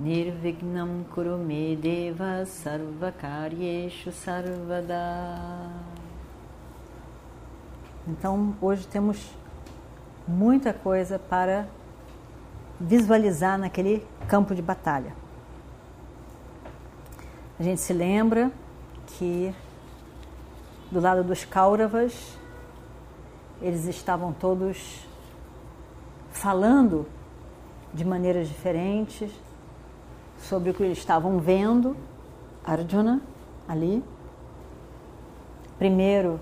Nirvignam Kurume Deva Sarvakaryeshu Sarvada. Então, hoje temos muita coisa para visualizar naquele campo de batalha. A gente se lembra que do lado dos Kauravas, eles estavam todos falando de maneiras diferentes sobre o que eles estavam vendo. Arjuna, ali. Primeiro,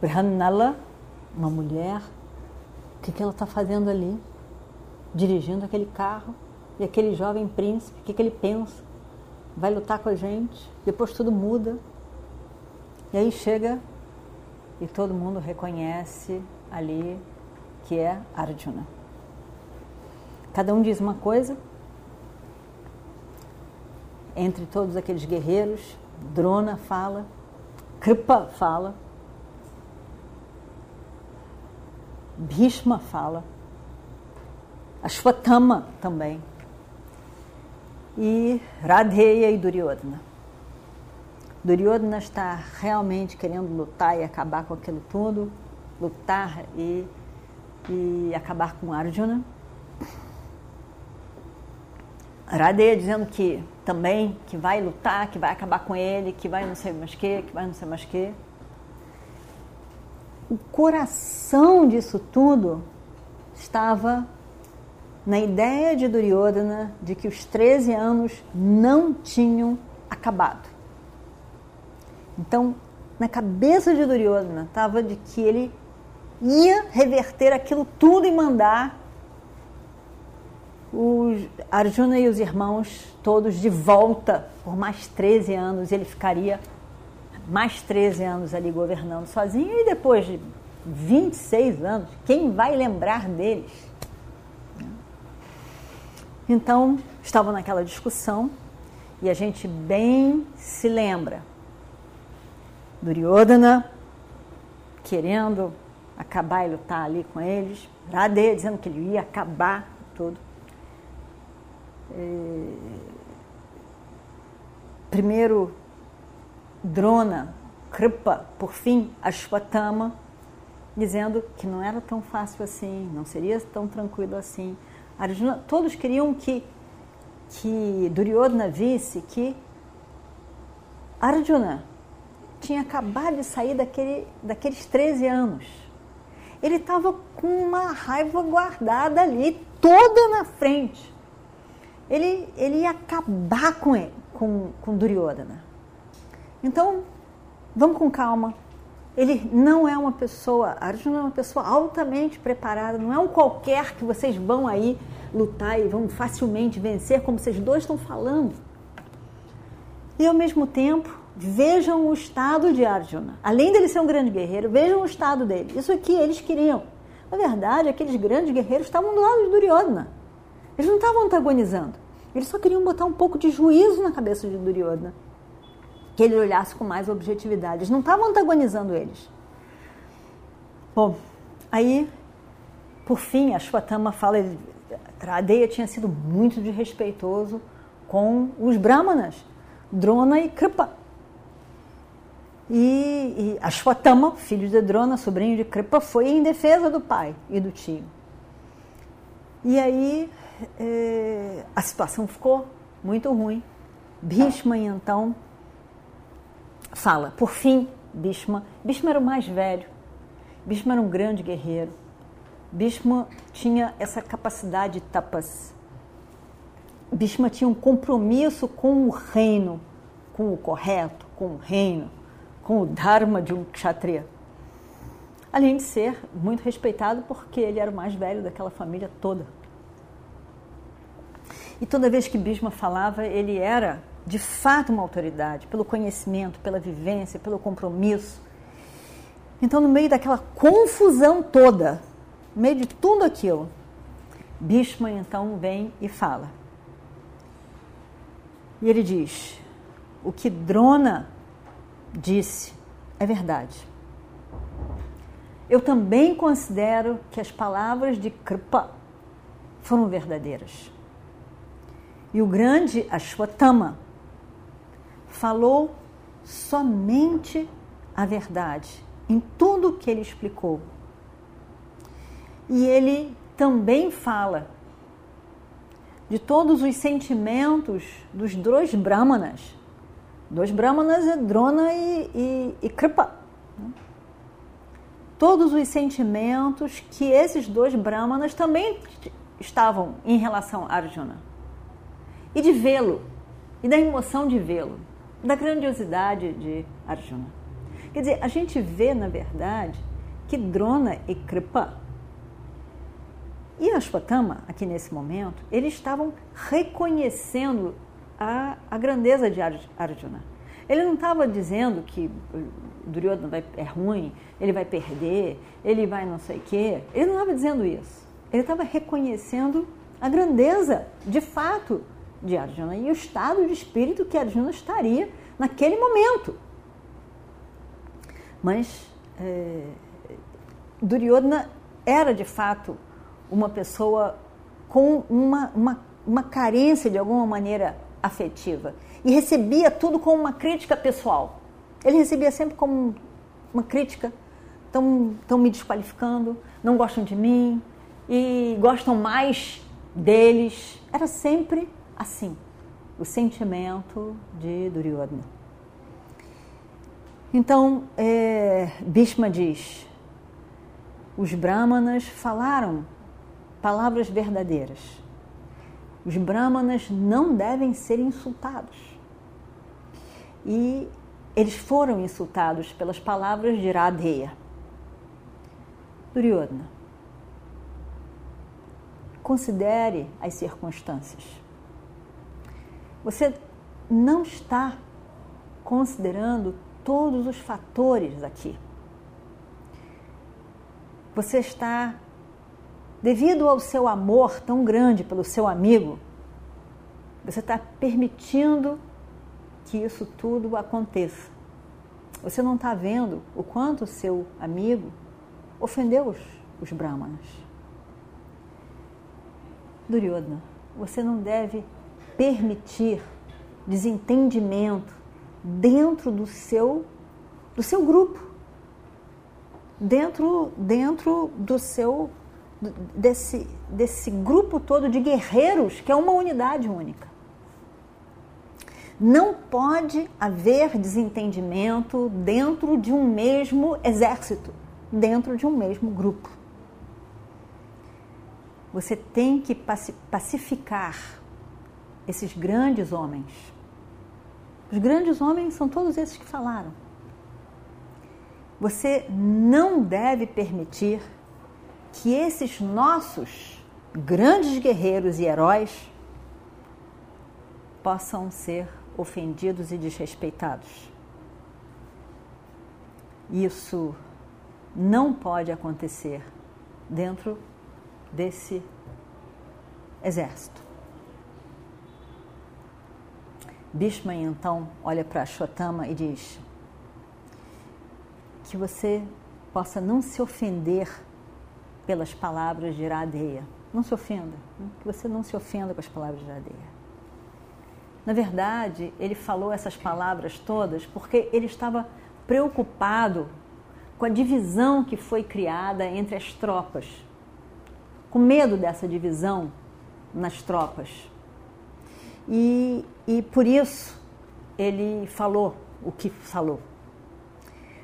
Brahmanala, uma mulher. O que, que ela está fazendo ali? Dirigindo aquele carro. E aquele jovem príncipe, o que, que ele pensa? Vai lutar com a gente? Depois tudo muda. E aí chega e todo mundo reconhece ali que é Arjuna. Cada um diz uma coisa. Entre todos aqueles guerreiros, Drona fala, Kripa fala, Bhishma fala, Ashwatthama também, e Radheya e Duryodhana. Duryodhana está realmente querendo lutar e acabar com aquilo tudo, lutar e, e acabar com Arjuna. Radeya dizendo que também que vai lutar, que vai acabar com ele, que vai não sei mais que, que vai não sei mais que. O coração disso tudo estava na ideia de Duryodhana de que os 13 anos não tinham acabado. Então, na cabeça de Duryodhana estava de que ele ia reverter aquilo tudo e mandar os Arjuna e os irmãos todos de volta por mais 13 anos. Ele ficaria mais 13 anos ali governando sozinho e depois de 26 anos, quem vai lembrar deles? Então, estavam naquela discussão e a gente bem se lembra Duryodhana querendo acabar e lutar ali com eles, Radhe dizendo que ele ia acabar tudo. E... Primeiro Drona, Kripa, por fim Ashwatthama, dizendo que não era tão fácil assim, não seria tão tranquilo assim. Arjuna, todos queriam que, que Duryodhana visse que Arjuna tinha acabado de sair daquele, daqueles 13 anos. Ele estava com uma raiva guardada ali, toda na frente. Ele, ele ia acabar com ele, com, com Duryodhana. Então, vamos com calma. Ele não é uma pessoa, Arjuna é uma pessoa altamente preparada, não é um qualquer que vocês vão aí lutar e vão facilmente vencer, como vocês dois estão falando. E ao mesmo tempo, Vejam o estado de Arjuna. Além dele ser um grande guerreiro, vejam o estado dele. Isso aqui eles queriam. Na verdade, aqueles grandes guerreiros estavam do lado de Duryodhana. Eles não estavam antagonizando. Eles só queriam botar um pouco de juízo na cabeça de Duryodhana. Que ele olhasse com mais objetividade. Eles não estavam antagonizando eles. Bom, aí, por fim, a Shwatama fala, Radeya tinha sido muito desrespeitoso com os brahmanas, Drona e Kripa. E, e Ashwatthama, filho de Drona, sobrinho de Kripa, foi em defesa do pai e do tio. E aí é, a situação ficou muito ruim. Bhishma, então, fala, por fim, Bhishma, Bhishma era o mais velho, Bhishma era um grande guerreiro, Bhishma tinha essa capacidade de tapas, Bhishma tinha um compromisso com o reino, com o correto, com o reino com o dharma de um kshatriya. Além de ser muito respeitado porque ele era o mais velho daquela família toda. E toda vez que Bhishma falava, ele era de fato uma autoridade, pelo conhecimento, pela vivência, pelo compromisso. Então, no meio daquela confusão toda, no meio de tudo aquilo, Bhishma então vem e fala. E ele diz: o que Drona disse é verdade. Eu também considero que as palavras de Kripa foram verdadeiras. E o grande Ashwatthama falou somente a verdade em tudo que ele explicou. E ele também fala de todos os sentimentos dos dois brahmanas. Dois brahmanas é Drona e, e, e Kripa. Todos os sentimentos que esses dois brahmanas também estavam em relação a Arjuna. E de vê-lo, e da emoção de vê-lo, da grandiosidade de Arjuna. Quer dizer, a gente vê, na verdade, que Drona e Kripa e Ashwatthama, aqui nesse momento, eles estavam reconhecendo a, a grandeza de Arjuna. Ele não estava dizendo que Duryodhana vai, é ruim, ele vai perder, ele vai não sei o quê. Ele não estava dizendo isso. Ele estava reconhecendo a grandeza, de fato, de Arjuna e o estado de espírito que Arjuna estaria naquele momento. Mas é, Duryodhana era, de fato, uma pessoa com uma, uma, uma carência de alguma maneira afetiva e recebia tudo como uma crítica pessoal. Ele recebia sempre como uma crítica, estão me desqualificando, não gostam de mim e gostam mais deles. Era sempre assim, o sentimento de Duryodhana. Então, é, Bhishma diz: os brahmanas falaram palavras verdadeiras. Os brahmanas não devem ser insultados. E eles foram insultados pelas palavras de Radheya. Duryodhana, considere as circunstâncias. Você não está considerando todos os fatores aqui. Você está devido ao seu amor tão grande pelo seu amigo, você está permitindo que isso tudo aconteça. Você não está vendo o quanto o seu amigo ofendeu os, os brahmanas. Duryodhana, você não deve permitir desentendimento dentro do seu do seu grupo, dentro dentro do seu desse, desse grupo todo de guerreiros que é uma unidade única. Não pode haver desentendimento dentro de um mesmo exército, dentro de um mesmo grupo. Você tem que pacificar esses grandes homens. Os grandes homens são todos esses que falaram. Você não deve permitir que esses nossos grandes guerreiros e heróis possam ser ofendidos e desrespeitados. Isso não pode acontecer dentro desse exército. Bhishma então olha para Shotama e diz que você possa não se ofender pelas palavras de Iradeia. Não se ofenda, né? que você não se ofenda com as palavras de Iradeia. Na verdade, ele falou essas palavras todas porque ele estava preocupado com a divisão que foi criada entre as tropas, com medo dessa divisão nas tropas. E, e por isso ele falou o que falou.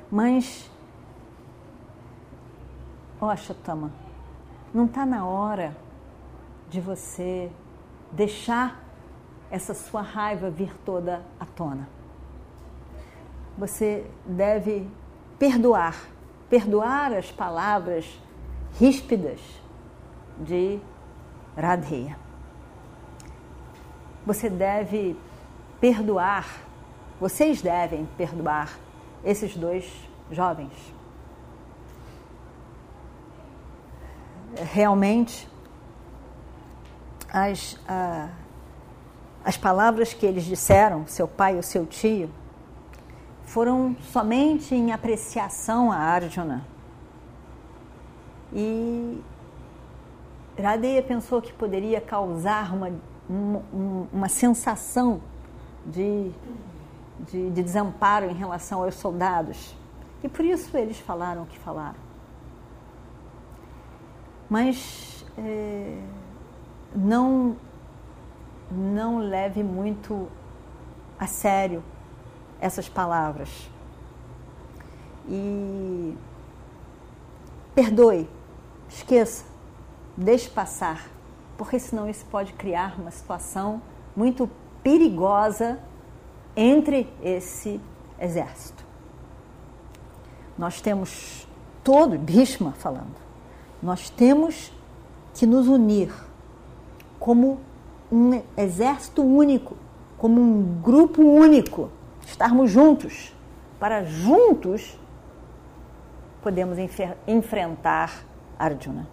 Mas Ó, oh, Chatama, não está na hora de você deixar essa sua raiva vir toda à tona. Você deve perdoar, perdoar as palavras ríspidas de Radheya. Você deve perdoar, vocês devem perdoar esses dois jovens. Realmente, as, as palavras que eles disseram, seu pai o seu tio, foram somente em apreciação a Arjuna. E Radeya pensou que poderia causar uma, uma, uma sensação de, de, de, desamparo em relação aos soldados. E por isso eles falaram o que falaram. Mas é, não, não leve muito a sério essas palavras. E perdoe, esqueça, deixe passar, porque senão isso pode criar uma situação muito perigosa entre esse exército. Nós temos todo, Bhishma falando, nós temos que nos unir como um exército único, como um grupo único, estarmos juntos, para juntos podemos enfrentar Arjuna.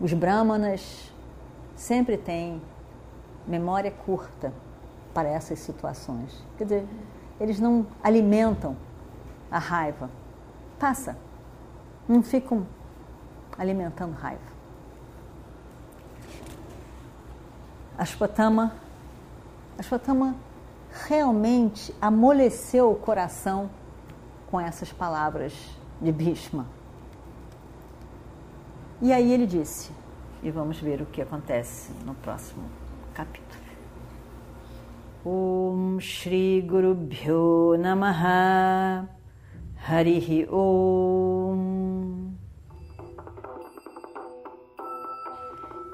Os brahmanas sempre têm memória curta para essas situações. Quer dizer, eles não alimentam a raiva. Passa. Não ficam alimentando raiva. Ashwatthama, Ashwatthama realmente amoleceu o coração com essas palavras de Bhishma. E aí ele disse, e vamos ver o que acontece no próximo capítulo. Om Shri Guru Bhyo Namaha Harihi Om